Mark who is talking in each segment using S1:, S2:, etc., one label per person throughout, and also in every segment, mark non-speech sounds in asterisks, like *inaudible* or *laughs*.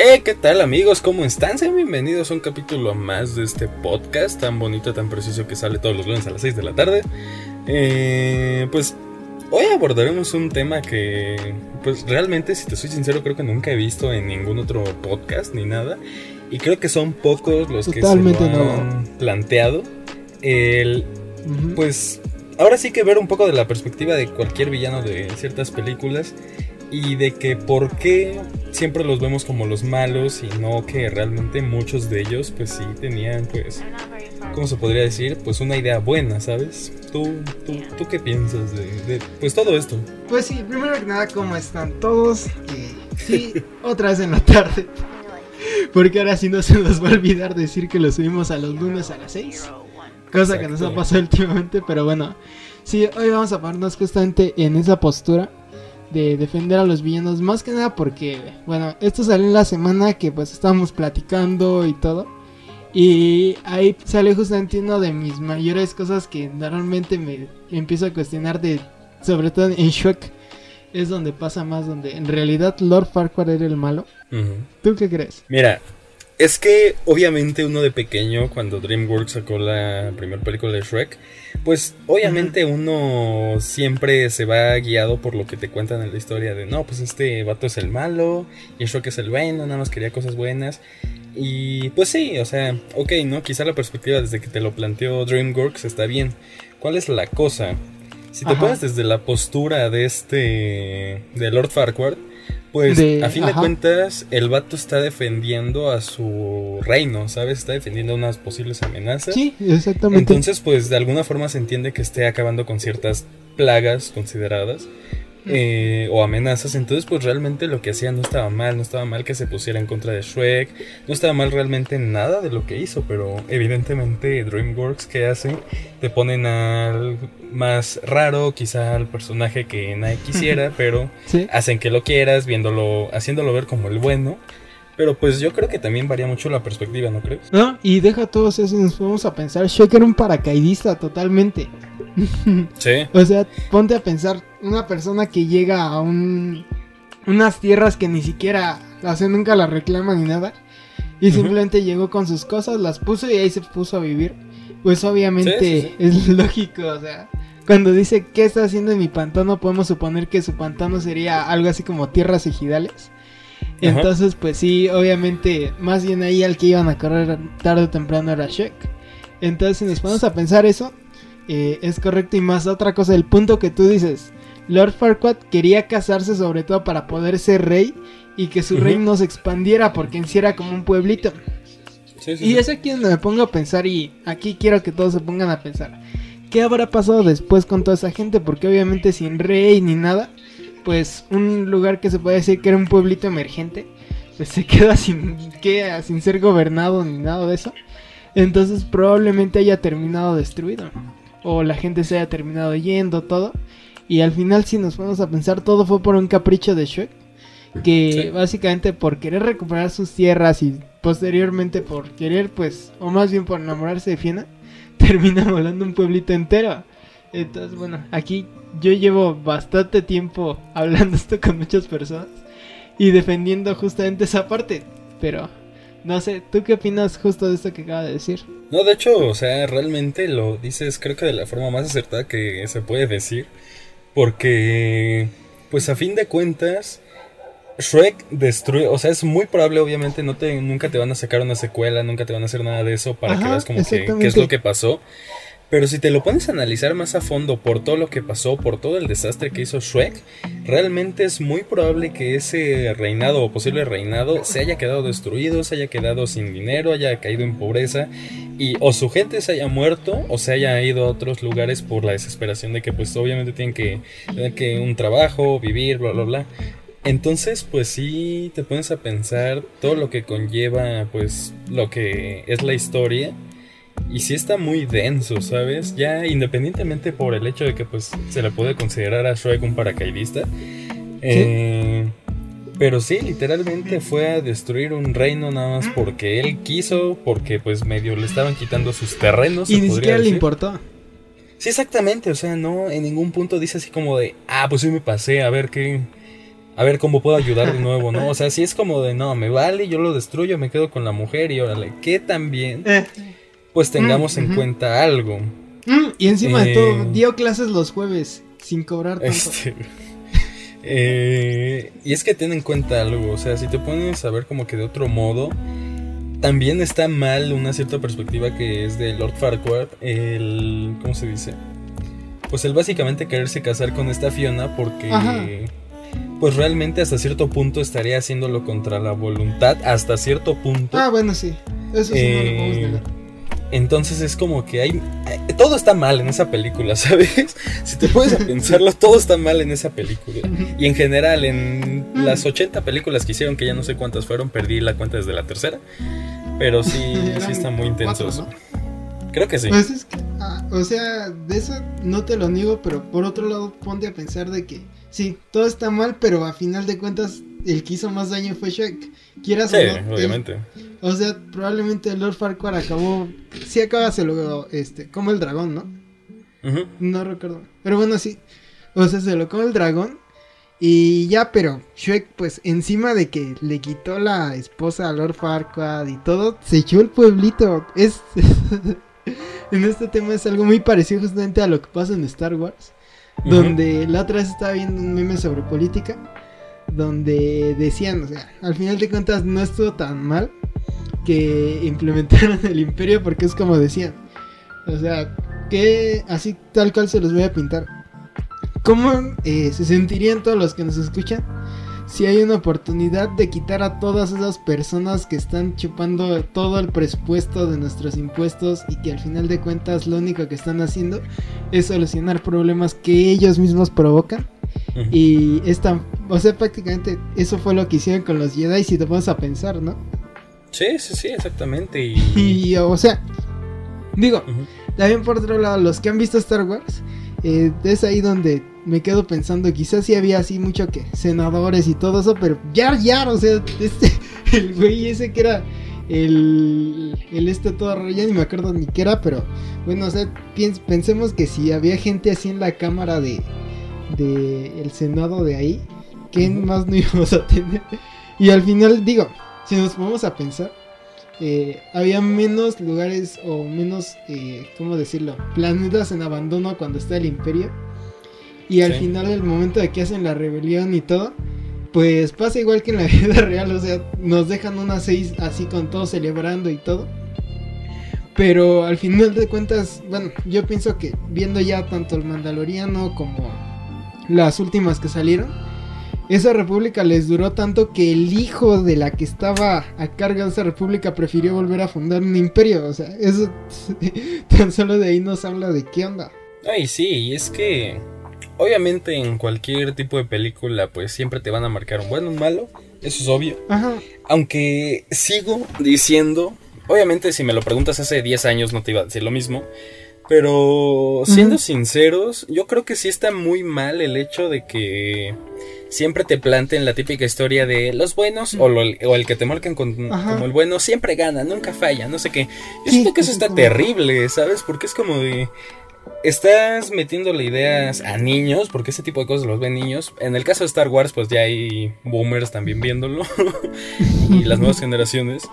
S1: Eh, ¿qué tal amigos? ¿Cómo están? Sean bienvenidos a un capítulo más de este podcast tan bonito, tan preciso que sale todos los lunes a las 6 de la tarde. Eh, pues hoy abordaremos un tema que, pues realmente, si te soy sincero, creo que nunca he visto en ningún otro podcast ni nada. Y creo que son pocos los que se lo han planteado. El, Pues ahora sí que ver un poco de la perspectiva de cualquier villano de ciertas películas y de que por qué siempre los vemos como los malos y no que realmente muchos de ellos pues sí tenían pues, ¿cómo se podría decir? Pues una idea buena, ¿sabes? ¿Tú, tú, tú qué piensas de, pues todo esto?
S2: Pues sí, primero que nada, ¿cómo están todos? sí, *laughs* otra vez en la tarde. Porque ahora sí no se nos va a olvidar decir que lo subimos a los lunes a las 6. Cosa que nos ha pasado últimamente, pero bueno. Sí, hoy vamos a ponernos justamente en esa postura de defender a los villanos. Más que nada porque, bueno, esto salió en la semana que pues estábamos platicando y todo. Y ahí sale justamente una de mis mayores cosas que normalmente me empiezo a cuestionar de, sobre todo en Shrek, es donde pasa más, donde en realidad Lord Farquaad era el malo. ¿Tú qué crees?
S1: Mira, es que obviamente uno de pequeño, cuando DreamWorks sacó la primera película de Shrek, pues obviamente uno siempre se va guiado por lo que te cuentan en la historia de, no, pues este vato es el malo y Shrek es el bueno, nada más quería cosas buenas. Y pues sí, o sea, ok, ¿no? Quizá la perspectiva desde que te lo planteó DreamWorks está bien. ¿Cuál es la cosa? Si te pones desde la postura de este, de Lord Farquaad, pues a fin de cuentas, el vato está defendiendo a su reino, ¿sabes? Está defendiendo unas posibles amenazas.
S2: Sí, exactamente.
S1: Entonces, pues de alguna forma se entiende que esté acabando con ciertas plagas consideradas. Eh, o amenazas. Entonces, pues realmente lo que hacía no estaba mal, no estaba mal que se pusiera en contra de Shrek, no estaba mal realmente nada de lo que hizo, pero evidentemente DreamWorks que hace, te ponen al más raro, quizá al personaje que nadie quisiera, *laughs* pero hacen que lo quieras, viéndolo, haciéndolo ver como el bueno. Pero pues yo creo que también varía mucho la perspectiva, ¿no crees?
S2: No, y deja todos eso, nos vamos a pensar, Shrek era un paracaidista totalmente.
S1: Sí. *laughs*
S2: o sea, ponte a pensar, una persona que llega a un, unas tierras que ni siquiera, o nunca la reclama ni nada. Y simplemente llegó con sus cosas, las puso y ahí se puso a vivir. Pues obviamente es *laughs* lógico, o sea, cuando dice qué está haciendo en mi pantano, podemos suponer que su pantano sería algo así como tierras ejidales. Entonces, pues sí, obviamente, más bien ahí al que iban a correr tarde o temprano era Shrek. Entonces, si nos ponemos a pensar eso, eh, es correcto y más otra cosa, el punto que tú dices, Lord Farquaad quería casarse sobre todo para poder ser rey y que su reino se expandiera porque en sí era como un pueblito. y es aquí donde me pongo a pensar y aquí quiero que todos se pongan a pensar. ¿Qué habrá pasado después con toda esa gente? Porque obviamente sin rey ni nada, pues un lugar que se puede decir que era un pueblito emergente, pues se *laughs* queda sin, queda sin ser gobernado ni nada de eso. Entonces probablemente haya terminado destruido o la gente se haya terminado yendo, todo. Y al final, si nos vamos a pensar, todo fue por un capricho de Shrek. Que básicamente por querer recuperar sus tierras y posteriormente por querer, pues, o más bien por enamorarse de Fiona, *laughs* termina volando un pueblito entero. Entonces, bueno, aquí yo llevo bastante tiempo hablando esto con muchas personas y defendiendo justamente esa parte. Pero no sé, ¿tú qué opinas justo de esto que acaba de decir?
S1: No, de hecho, o sea, realmente lo dices creo que de la forma más acertada que se puede decir. Porque, pues a fin de cuentas, Shrek destruye, o sea, es muy probable, obviamente, no te, nunca te van a sacar una secuela, nunca te van a hacer nada de eso para que veas como que qué es lo que pasó. Pero si te lo pones a analizar más a fondo por todo lo que pasó, por todo el desastre que hizo Shrek, realmente es muy probable que ese reinado o posible reinado se haya quedado destruido, se haya quedado sin dinero, haya caído en pobreza y o su gente se haya muerto o se haya ido a otros lugares por la desesperación de que pues obviamente tienen que tener que un trabajo, vivir, bla bla bla. Entonces, pues sí te pones a pensar todo lo que conlleva pues lo que es la historia y sí está muy denso, ¿sabes? Ya independientemente por el hecho de que pues se le puede considerar a Shrek un paracaidista. Eh, pero sí, literalmente fue a destruir un reino nada más porque él quiso, porque pues medio le estaban quitando sus terrenos.
S2: Y ni siquiera le importó.
S1: Sí, exactamente, o sea, no en ningún punto dice así como de, ah, pues sí me pasé, a ver qué, a ver cómo puedo ayudar de nuevo, ¿no? O sea, si es como de, no, me vale, yo lo destruyo, me quedo con la mujer y órale, que también,
S2: Eh,
S1: pues tengamos
S2: Mm,
S1: en cuenta algo.
S2: mm, y encima de
S1: Eh,
S2: todo, dio clases los jueves sin cobrar tanto.
S1: Este, *laughs* eh, y es que ten en cuenta algo, o sea, si te pones a ver como que de otro modo, también está mal una cierta perspectiva que es de Lord Farquaad, el, ¿cómo se dice? Pues el básicamente quererse casar con esta Fiona porque,
S2: Ajá.
S1: pues realmente hasta cierto punto estaría haciéndolo contra la voluntad, hasta cierto punto.
S2: Ah, bueno, sí. Eso sí no lo podemos
S1: Eh,
S2: negar.
S1: Entonces es como que hay... eh, Todo está mal en esa película, *laughs* ¿sabes? Si te a pensarlo, todo está mal en esa película. Y en general, en las 80 películas que hicieron, que ya no sé cuántas fueron, perdí la cuenta desde la tercera. Pero sí, *laughs* sí está muy intenso
S2: cuatro. ¿no?
S1: Creo que sí.
S2: Pues es que, ah, o sea, de eso no te lo niego, pero por otro lado ponte a pensar de que sí, todo está mal, pero a final de cuentas el que hizo más daño fue Shrek. Quieras
S1: Sí,
S2: o no. él-
S1: obviamente.
S2: o sea, probablemente Lord Farquaad acabó, sí acaba se lo, este, como el dragón, ¿no? No recuerdo. Pero bueno, sí. O sea, se lo come el dragón. Y ya, pero Shrek, pues encima de que le quitó la esposa a Lord Farquaad y todo, se echó el pueblito. Es. *laughs* en este tema es algo muy parecido justamente a lo que pasa en Star Wars. Donde la otra vez estaba viendo un meme sobre política. Donde decían, o sea, al final de cuentas no estuvo tan mal que implementaron el imperio porque es como decían. O sea, que así tal cual se los voy a pintar. ¿Cómo eh, se sentirían todos los que nos escuchan si hay una oportunidad de quitar a todas esas personas que están chupando todo el presupuesto de nuestros impuestos y que al final de cuentas lo único que están haciendo es solucionar problemas que ellos mismos provocan? Y esta, o sea, prácticamente eso fue lo que hicieron con los Jedi si te pones a pensar, ¿no?
S1: Sí, sí, sí, exactamente. Y...
S2: Y, o sea, digo, también por otro lado, los que han visto Star Wars, eh, es ahí donde me quedo pensando, quizás sí había así mucho que senadores y todo eso, pero Yar Yar, o sea, este, *laughs* el güey ese que era el, el este todo ya ni me acuerdo ni qué era, pero bueno, o sea, piens- pensemos que si había gente así en la cámara de, de el senado de ahí, ¿qué más no *laughs* íbamos a tener? Y al final, digo, si nos ponemos a pensar, eh, había menos lugares o menos, eh, ¿cómo decirlo? Planetas en abandono cuando está el imperio. Y al
S1: Sí.
S2: final, el momento de que hacen la rebelión y todo, pues pasa igual que en la *laughs* vida real, o sea, nos dejan unas seis así con todo celebrando y todo. Pero al final de cuentas, bueno, yo pienso que viendo ya tanto el Mandaloriano como las últimas que salieron, esa república les duró tanto que el hijo de la que estaba a cargo de esa república prefirió volver a fundar un imperio. O sea, eso *laughs* tan solo de ahí nos habla de qué onda.
S1: Ay, sí, y es que obviamente en cualquier tipo de película pues siempre te van a marcar un bueno, un malo, eso es obvio.
S2: Ajá.
S1: Aunque sigo diciendo, obviamente si me lo preguntas hace 10 años no te iba a decir lo mismo, pero siendo sinceros, yo creo que sí está muy mal el hecho de que siempre te planten la típica historia de los buenos o, lo- o el que te marcan con- como el bueno siempre gana, nunca falla, no sé qué. Yo siento que eso está terrible, ¿sabes? Porque es como de... Estás metiéndole ideas a niños, porque ese tipo de cosas los ven niños. En el caso de Star Wars, pues ya hay boomers también viéndolo. *laughs* y las nuevas generaciones.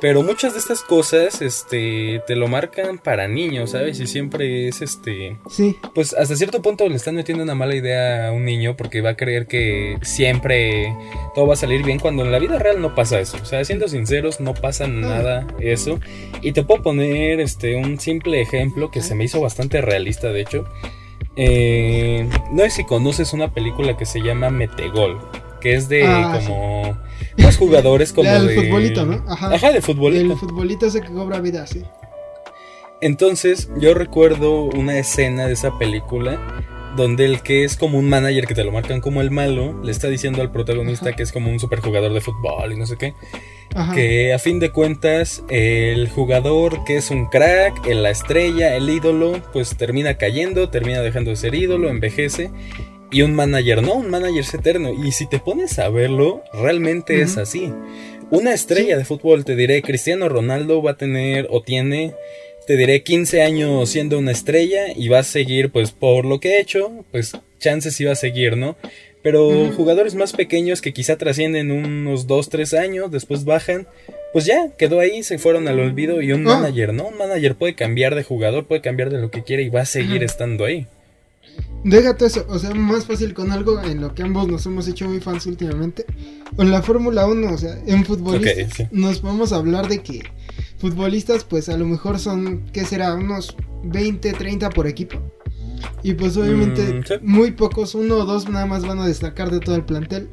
S1: Pero muchas de estas cosas, este, te lo marcan para niños, ¿sabes? Y siempre es, este,
S2: Sí.
S1: pues hasta cierto punto le están metiendo una mala idea a un niño porque va a creer que siempre todo va a salir bien cuando en la vida real no pasa eso. O sea, siendo sinceros, no pasa nada eso. Y te puedo poner, este, un simple ejemplo que se me hizo bastante realista, de hecho. Eh, no sé si conoces una película que se llama Metegol, que es de
S2: Ah,
S1: como dos jugadores *laughs* como
S2: La del
S1: de
S2: futbolito, ¿no? Ajá.
S1: Ajá, de futbolito.
S2: El futbolito ese que cobra vida, sí.
S1: Entonces, yo recuerdo una escena de esa película donde el que es como un manager que te lo marcan como el malo, le está diciendo al protagonista
S2: Ajá.
S1: que es como un superjugador de fútbol y no sé qué,
S2: Ajá.
S1: que a fin de cuentas el jugador que es un crack, el- la estrella, el ídolo, pues termina cayendo, termina dejando de ser ídolo, envejece. Y un manager no, un manager es eterno. Y si te pones a verlo, realmente es así. Una estrella
S2: Sí.
S1: de fútbol, te diré, Cristiano Ronaldo va a tener o tiene, te diré, 15 años siendo una estrella y va a seguir, pues por lo que ha hecho, pues chances iba a seguir, ¿no? Pero jugadores más pequeños que quizá trascienden unos 2, 3 años, después bajan, pues ya, quedó ahí, se fueron al olvido y un
S2: Ah.
S1: manager, ¿no? Un manager puede cambiar de jugador, puede cambiar de lo que quiere y va a seguir estando ahí.
S2: Déjate eso, o sea, más fácil con algo en lo que ambos nos hemos hecho muy fans últimamente. Con la Fórmula 1, o sea, en futbolistas
S1: Ok, sí.
S2: nos a hablar de que futbolistas pues a lo mejor son, ¿qué será? Unos 20, 30 por equipo. Y pues obviamente
S1: Mm, sí.
S2: muy pocos, uno o dos nada más van a destacar de todo el plantel.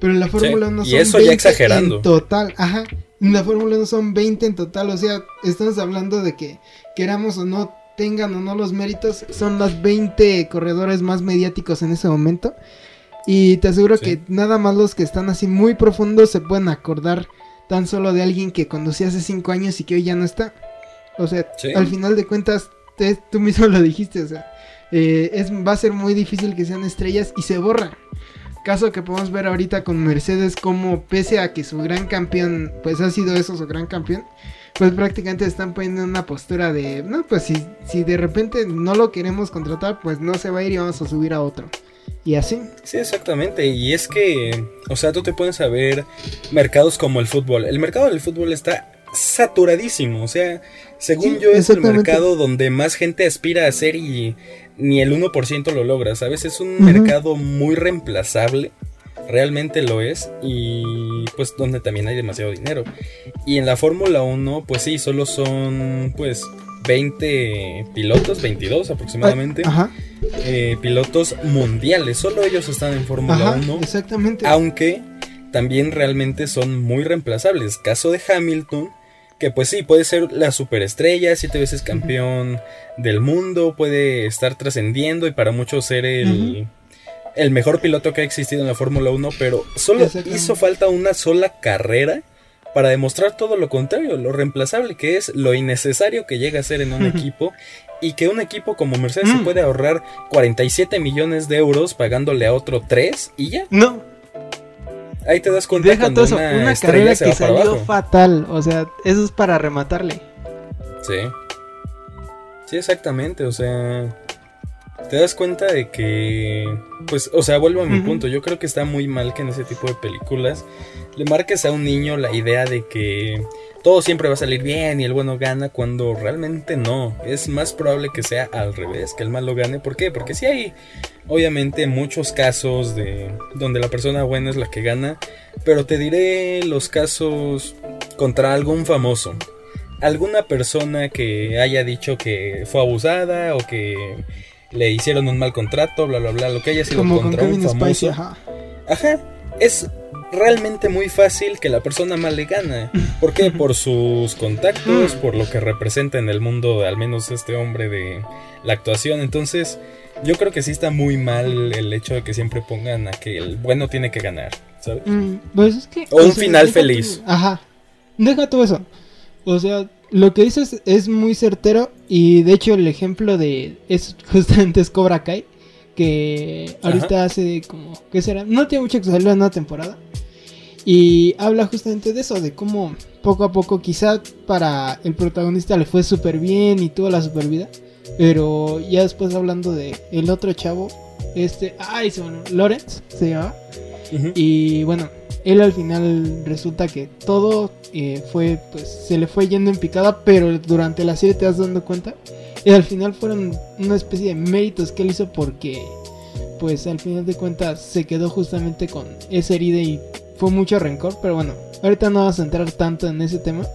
S2: Pero en la Fórmula 1
S1: y
S2: son
S1: eso ya
S2: 20
S1: exagerando.
S2: en total, ajá. En la Fórmula 1 son 20 en total, o sea, estamos hablando de que queramos o no tengan o no los méritos, son los 20 corredores más mediáticos en ese momento. Y te aseguro
S1: Sí.
S2: que nada más los que están así muy profundos se pueden acordar tan solo de alguien que conducía hace 5 años y que hoy ya no está. O sea,
S1: Sí.
S2: al final de cuentas, te- tú mismo lo dijiste, o sea, eh, es, va a ser muy difícil que sean estrellas y se borran. Caso que podemos ver ahorita con Mercedes como pese a que su gran campeón, pues ha sido eso su gran campeón, pues prácticamente están poniendo en una postura de, no, pues si, si de repente no lo queremos contratar, pues no se va a ir y vamos a subir a otro. Y así.
S1: Sí, exactamente. Y es que, o sea, tú te puedes saber mercados como el fútbol. El mercado del fútbol está saturadísimo. O sea, según
S2: Sí,
S1: yo, es el mercado donde más gente aspira a ser y ni el 1% lo logra. ¿Sabes? Es un mercado muy reemplazable. Realmente lo es. Y pues donde también hay demasiado dinero. Y en la Fórmula 1, pues sí, solo son pues 20 pilotos, 22 aproximadamente
S2: Ajá,
S1: eh, pilotos mundiales. Solo ellos están en Fórmula
S2: ajá,
S1: 1.
S2: exactamente.
S1: Aunque también realmente son muy reemplazables. Caso de Hamilton, que pues sí, puede ser la superestrella, siete veces campeón del mundo, puede estar trascendiendo y para muchos ser el, el mejor piloto que ha existido en la Fórmula 1, pero solo hizo falta una sola carrera para demostrar todo lo contrario, lo reemplazable que es, lo innecesario que llega a ser en un equipo y que un equipo como Mercedes se
S2: Mm.
S1: puede ahorrar 47 millones de euros pagándole a otro 3 y ya.
S2: No,
S1: Ahí te das cuenta
S2: deja
S1: cuando
S2: todo eso,
S1: una,
S2: carrera que salió
S1: abajo.
S2: fatal, o sea, eso es para rematarle.
S1: Sí. Sí, exactamente, o sea, te das cuenta de que pues, o sea, vuelvo a mi punto, yo creo que está muy mal que en ese tipo de películas le marques a un niño la idea de que todo siempre va a salir bien y el bueno gana cuando realmente no. Es más probable que sea al revés, que el malo gane. ¿Por qué? Porque sí hay, obviamente, muchos casos de donde la persona buena es la que gana. Pero te diré los casos contra algún famoso. Alguna persona que haya dicho que fue abusada o que le hicieron un mal contrato, bla, bla, bla, lo que haya sido
S2: Como con
S1: contra un famoso.
S2: ajá.
S1: Ajá, es realmente muy fácil que la persona mal le gana. ¿Por qué? Por sus contactos,
S2: Mm.
S1: por lo que representa en el mundo, al menos este hombre de la actuación. Entonces, yo creo que sí está muy mal el hecho de que siempre pongan a que el bueno tiene que ganar, ¿sabes?
S2: Mm, pues es que.
S1: O un
S2: sea,
S1: final feliz.
S2: ajá. Deja todo eso. O sea, lo que dices es muy certero. Y de hecho, el ejemplo de. Es justamente es Cobra Kai. Que ahorita hace como. ¿Qué será? No tiene mucho que salir en una temporada. Y habla justamente de eso, de cómo poco a poco, quizá para el protagonista le fue súper bien y tuvo la super vida. Pero ya después hablando de el otro chavo, este, ay, se Lawrence se llamaba.
S1: Ujú.
S2: Y bueno, él al final resulta que todo eh, fue, pues se le fue yendo en picada, pero durante la serie te vas dando cuenta. Y al final fueron una especie de méritos que él hizo porque, pues al final de cuentas se quedó justamente con esa herida y fue mucho rencor. Pero bueno, ahorita no vamos a entrar tanto en ese tema.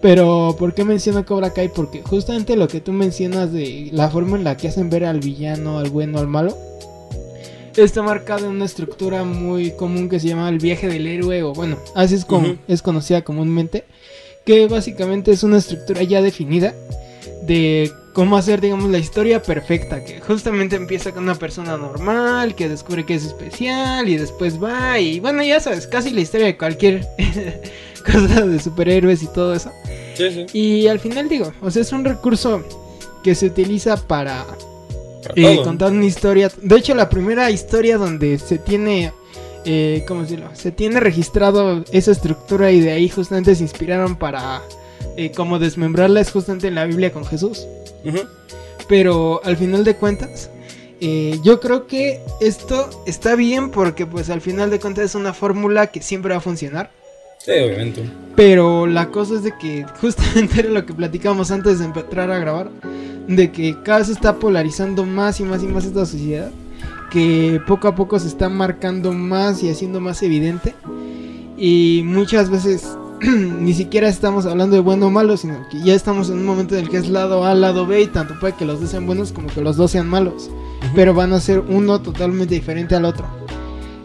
S2: Pero, ¿por qué menciono Cobra Kai? Porque justamente lo que tú mencionas de la forma en la que hacen ver al villano, al bueno, al malo, está marcado en una estructura muy común que se llama el viaje del héroe, o bueno, así es como es conocida comúnmente, que básicamente es una estructura ya definida de cómo hacer, digamos, la historia perfecta, que justamente empieza con una persona normal, que descubre que es especial, y después va, y bueno, ya sabes, casi la historia de cualquier *laughs* cosa de superhéroes y todo eso.
S1: Sí, sí.
S2: Y al final digo, o sea, es un recurso que se utiliza para
S1: todo.
S2: contar una historia. De hecho, la primera historia donde se tiene, eh, ¿cómo decirlo? Se tiene registrado esa estructura y de ahí justamente se inspiraron para, eh, como desmembrarla es justamente en la Biblia con Jesús. Pero al final de cuentas, eh, yo creo que esto está bien porque pues al final de cuentas es una fórmula que siempre va a funcionar.
S1: Sí, obviamente.
S2: Pero la cosa es de que *laughs* justamente era lo que platicamos antes de empezar a grabar, de que cada vez se está polarizando más y más y más esta sociedad, que poco a poco se está marcando más y haciendo más evidente. Y muchas veces *clears throat* ni siquiera estamos hablando de bueno o malo, sino que ya estamos en un momento en el que es lado A, lado B, y tanto puede que los dos sean buenos como que los dos sean malos, pero van a ser uno totalmente diferente al otro.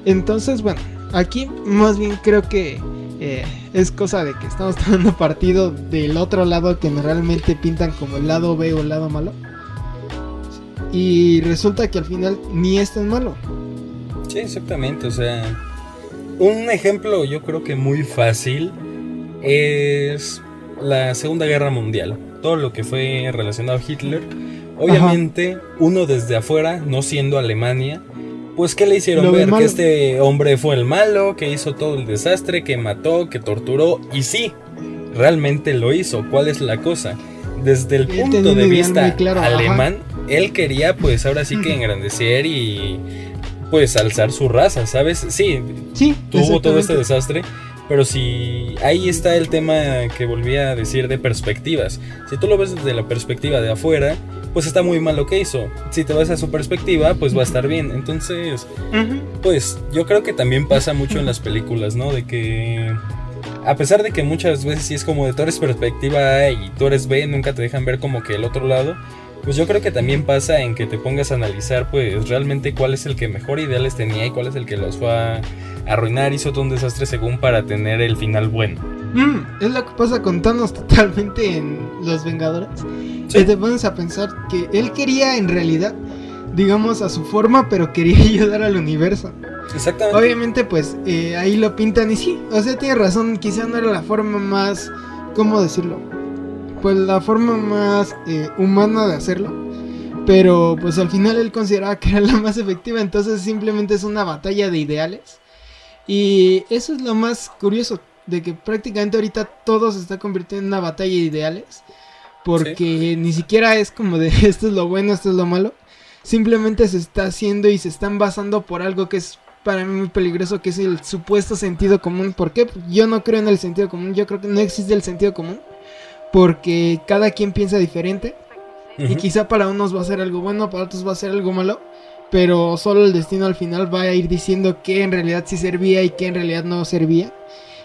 S2: Entonces, bueno, aquí más bien creo que eh, es cosa de que estamos *laughs* tomando partido del otro lado que realmente pintan como el lado B o el lado malo. Y resulta que al final ni es tan malo.
S1: Sí, exactamente, o sea, un ejemplo yo creo que muy fácil es la Segunda Guerra Mundial. Todo lo que fue relacionado a Hitler. Obviamente, uno desde afuera, no siendo Alemania, pues que le hicieron ver que este hombre fue el malo, que hizo todo el desastre, que mató, que torturó. Y sí, realmente lo hizo. ¿Cuál es la cosa? Desde el punto de vista alemán, él quería pues ahora sí que engrandecer y pues alzar su raza, ¿sabes? Sí,
S2: sí
S1: tuvo todo este desastre, pero si ahí está el tema que volví a decir de perspectivas. Si tú lo ves desde la perspectiva de afuera, pues está muy mal lo que hizo. Si te vas a su perspectiva, pues va a estar bien. Entonces, pues yo creo que también pasa mucho en las películas, ¿no? De que a pesar de que muchas veces sí es como de tú eres perspectiva A y tú eres B, nunca te dejan ver como que el otro lado. Pues yo creo que también pasa en que te pongas a analizar pues realmente cuál es el que mejor ideales tenía y cuál es el que los fue a arruinar, hizo todo un desastre según para tener el final bueno.
S2: Mm, es lo que pasa con Thanos totalmente en Los Vengadores. Que te pones a pensar que él quería en realidad, digamos a su forma, pero quería *laughs* ayudar al universo.
S1: Exactamente.
S2: Obviamente pues eh, ahí lo pintan y sí, o sea, tiene razón, quizá no era la forma más, ¿cómo decirlo? Pues la forma más eh, humana de hacerlo. Pero pues al final él consideraba que era la más efectiva, entonces simplemente es una batalla de ideales y eso es lo más curioso, de que prácticamente ahorita todo se está convirtiendo en una batalla de ideales. Porque ni siquiera es como de *laughs* esto es lo bueno, esto es lo malo. Simplemente se está haciendo y se están basando por algo que es para mí muy peligroso, que es el supuesto sentido común. ¿Por qué? Yo no creo en el sentido común, yo creo que no existe el sentido común. Porque cada quien piensa diferente. Y quizá para unos va a ser algo bueno, para otros va a ser algo malo pero solo el destino al final va a ir diciendo que en realidad sí servía y que en realidad no servía.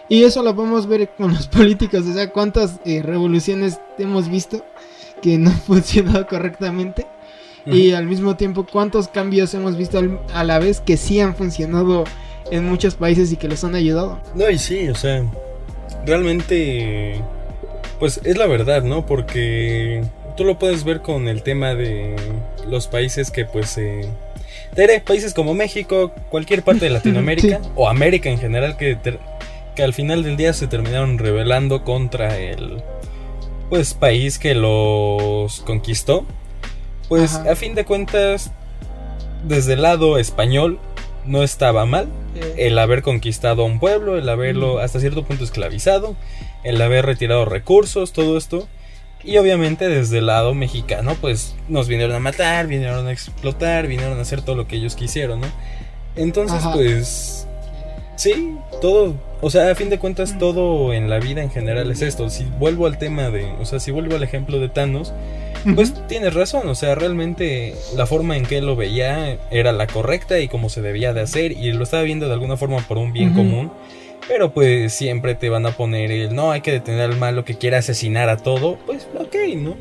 S2: Y eso lo podemos ver con *laughs* los políticos, o sea, cuántas eh, revoluciones hemos visto que no *laughs* han funcionado correctamente. Y al mismo tiempo, cuántos cambios hemos visto a la vez que sí han funcionado en muchos países y que los han ayudado.
S1: No, y sí, o sea, realmente, pues es la verdad, ¿no? Porque tú lo puedes ver con el tema de los países que pues eh, países como México, cualquier parte de Latinoamérica o América en general que, que al final del día se terminaron rebelando contra el pues país que los conquistó. Pues a fin de cuentas, desde el lado español no estaba mal el haber conquistado a un pueblo, el haberlo hasta cierto punto esclavizado, el haber retirado recursos, todo esto. Y obviamente desde el lado mexicano, pues nos vinieron a matar, vinieron a explotar, vinieron a hacer todo lo que ellos quisieron, ¿no? Entonces, pues... Sí, todo, o sea, a fin de cuentas todo en la vida en general es esto. Si vuelvo al tema de, o sea, si vuelvo al ejemplo de Thanos, pues tienes razón, o sea, realmente la forma en que él lo veía era la correcta y como se debía de hacer y lo estaba viendo de alguna forma por un bien común. Pero pues siempre te van a poner el no, hay que detener al malo que quiere asesinar a todo. Pues ok, ¿no?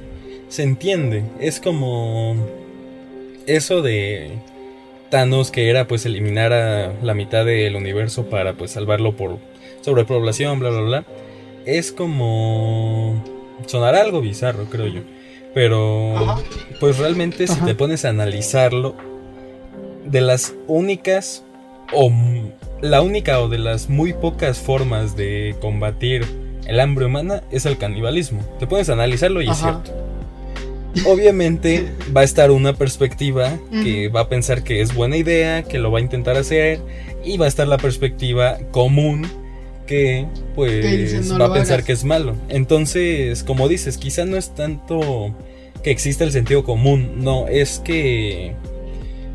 S1: Se entiende. Es como eso de Thanos que era pues eliminar a la mitad del universo para pues salvarlo por sobrepoblación, bla, bla, bla. Es como... Sonará algo bizarro, creo yo. Pero pues realmente si te pones a analizarlo, de las únicas o la única o de las muy pocas formas de combatir el hambre humana es el canibalismo. Te puedes analizarlo y es cierto. Obviamente va a estar una perspectiva que va a pensar que es buena idea, que lo va a intentar hacer, y va a estar la perspectiva común que pues va a pensar que es malo. Entonces, como dices, quizá no es tanto que exista el sentido común, no, es que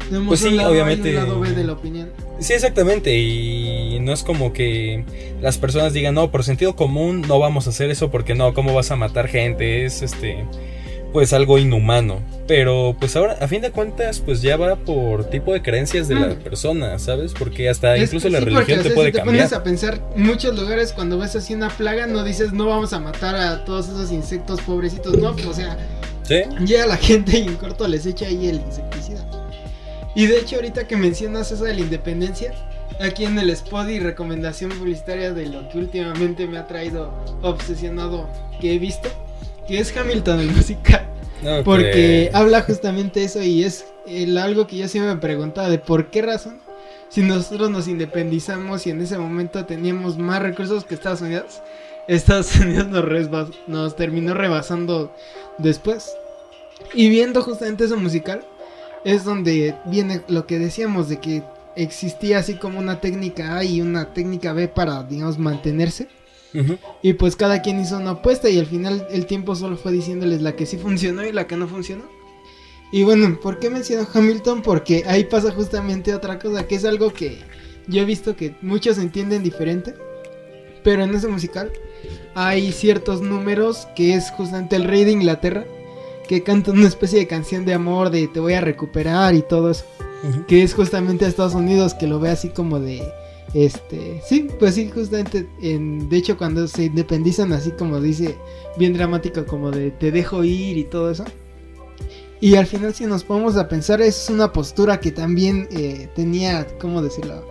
S2: Tenemos
S1: Pues sí,
S2: un lado A y
S1: obviamente.
S2: un lado B de la opinión.
S1: Sí, exactamente. Y no es como que las personas digan, no, por sentido común no vamos a hacer eso porque no, ¿cómo vas a matar gente? Es este, pues algo inhumano. Pero pues ahora, a fin de cuentas, pues ya va por tipo de creencias de la
S2: Mm.
S1: persona, ¿sabes? Porque hasta
S2: Es-
S1: incluso la
S2: sí,
S1: religión
S2: porque, o
S1: te
S2: sea,
S1: puede
S2: si te
S1: cambiar.
S2: pones a pensar, en muchos lugares cuando ves así una plaga, no dices, no vamos a matar a todos esos insectos pobrecitos, no, pues, o sea,
S1: Sí,
S2: llega la gente y en corto les echa ahí el insecticida. Y de hecho, ahorita que mencionas eso de la independencia, aquí en el spot y recomendación publicitaria de lo que últimamente me ha traído obsesionado que he visto, que es Hamilton el musical.
S1: no,
S2: Porque
S1: que-
S2: habla justamente eso y es el, algo que yo siempre me preguntaba de por qué razón si nosotros nos independizamos y en ese momento teníamos más recursos que Estados Unidos, Estados Unidos nos, resbas- nos terminó rebasando después. Y viendo justamente eso musical es donde viene lo que decíamos de que existía así como una técnica A y una técnica B para digamos mantenerse. Y pues cada quien hizo una apuesta y al final el tiempo solo fue diciéndoles la que sí funcionó y la que no funcionó. Y bueno, ¿por qué menciono Hamilton? Porque ahí pasa justamente otra cosa, que es algo que yo he visto que muchos entienden diferente. Pero en ese musical hay ciertos números que es justamente el rey de Inglaterra, que canta una especie de canción de amor, de te voy a recuperar y todo eso. Que es justamente a Estados Unidos que lo ve así como de este sí pues sí justamente en de hecho cuando se independizan así como dice bien dramático como de te dejo ir y todo eso. Y al final si nos ponemos a pensar es una postura que también eh, tenía cómo decirlo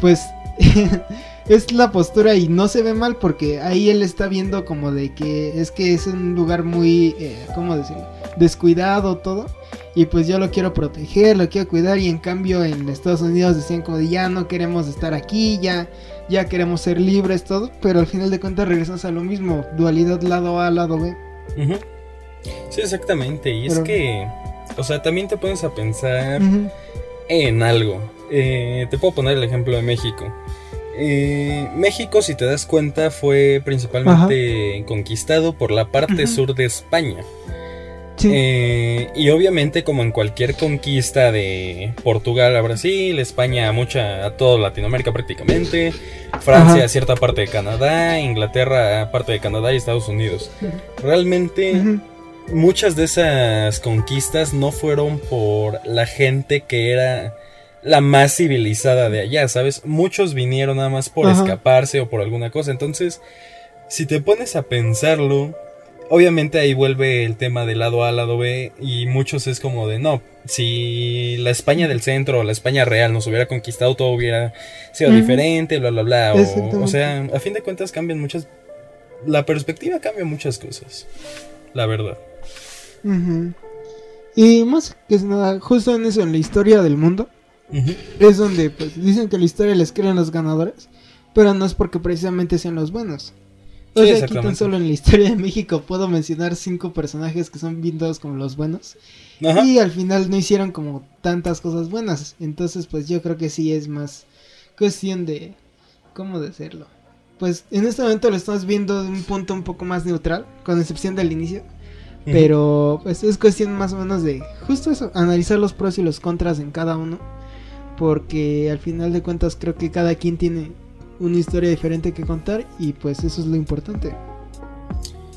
S2: pues *laughs* es la postura y no se ve mal porque ahí él está viendo como de que es que es un lugar muy eh, cómo decirlo descuidado todo y pues yo lo quiero proteger, lo quiero cuidar y en cambio en Estados Unidos decían como de ya no queremos estar aquí, ya ya queremos ser libres todo, pero al final de cuentas regresamos a lo mismo, dualidad lado A, lado B.
S1: Sí, exactamente. Y es que, o sea, también te pones a pensar en algo. Eh, te puedo poner el ejemplo de México. Eh, México, si te das cuenta, fue principalmente conquistado por la parte sur de España.
S2: Sí.
S1: Eh, y obviamente, como en cualquier conquista de Portugal a Brasil, España a mucha, a toda Latinoamérica prácticamente, Francia
S2: Ajá.
S1: a cierta parte de Canadá, Inglaterra a parte de Canadá y Estados Unidos. Realmente muchas de esas conquistas no fueron por la gente que era la más civilizada de allá, ¿sabes? Muchos vinieron nada más por
S2: Ajá.
S1: escaparse o por alguna cosa. Entonces, si te pones a pensarlo, obviamente ahí vuelve el tema del lado A, lado B, y muchos es como de no. Si la España del centro o la España real nos hubiera conquistado, todo hubiera sido diferente, bla, bla, bla. O, o sea, a fin de cuentas cambian muchas. La perspectiva cambia muchas cosas. La verdad.
S2: Y más que nada, justo en eso, en la historia del mundo, Es donde pues dicen que la historia la escriben los ganadores, pero no es porque precisamente sean los buenos. O
S1: Sí,
S2: sea, aquí tan solo en la historia de México puedo mencionar cinco personajes que son vistos como los buenos.
S1: Ajá.
S2: Y al final no hicieron como tantas cosas buenas. Entonces, pues yo creo que sí es más cuestión de. ¿Cómo decirlo? Pues en este momento lo estamos viendo de un punto un poco más neutral, con excepción del inicio. Pero pues es cuestión más o menos de justo eso, analizar los pros y los contras en cada uno. Porque al final de cuentas creo que cada quien tiene una historia diferente que contar y pues eso es lo importante.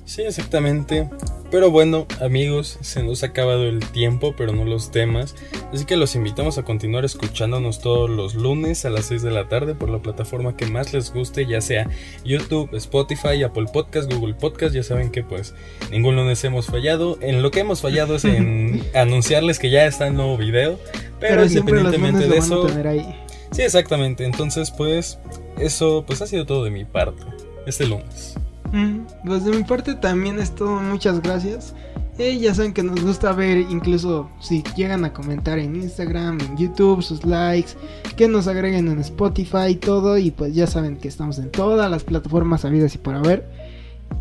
S1: Sí, exactamente. Pero bueno, amigos, se nos ha acabado el tiempo, pero no los temas. Así que los invitamos a continuar escuchándonos todos los lunes a las 6 de la tarde por la plataforma que más les guste, ya sea YouTube, Spotify, Apple Podcast, Google Podcast. Ya saben que pues ningún lunes hemos fallado. En lo que hemos fallado es en *laughs* anunciarles que ya está el nuevo video. Pero,
S2: siempre los
S1: independientemente de eso...
S2: tener ahí.
S1: Sí, exactamente. Entonces pues eso pues ha sido todo de mi parte este lunes.
S2: Mm, Pues de mi parte también es todo, muchas gracias. Eh, ya saben que nos gusta ver, incluso si llegan a comentar en Instagram, en YouTube, sus likes, que nos agreguen en Spotify, todo. Y pues ya saben que estamos en todas las plataformas habidas y por haber.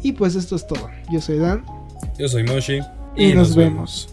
S2: Y pues esto es todo. Yo soy Dan.
S1: Yo soy Moshi
S2: Y nos vemos.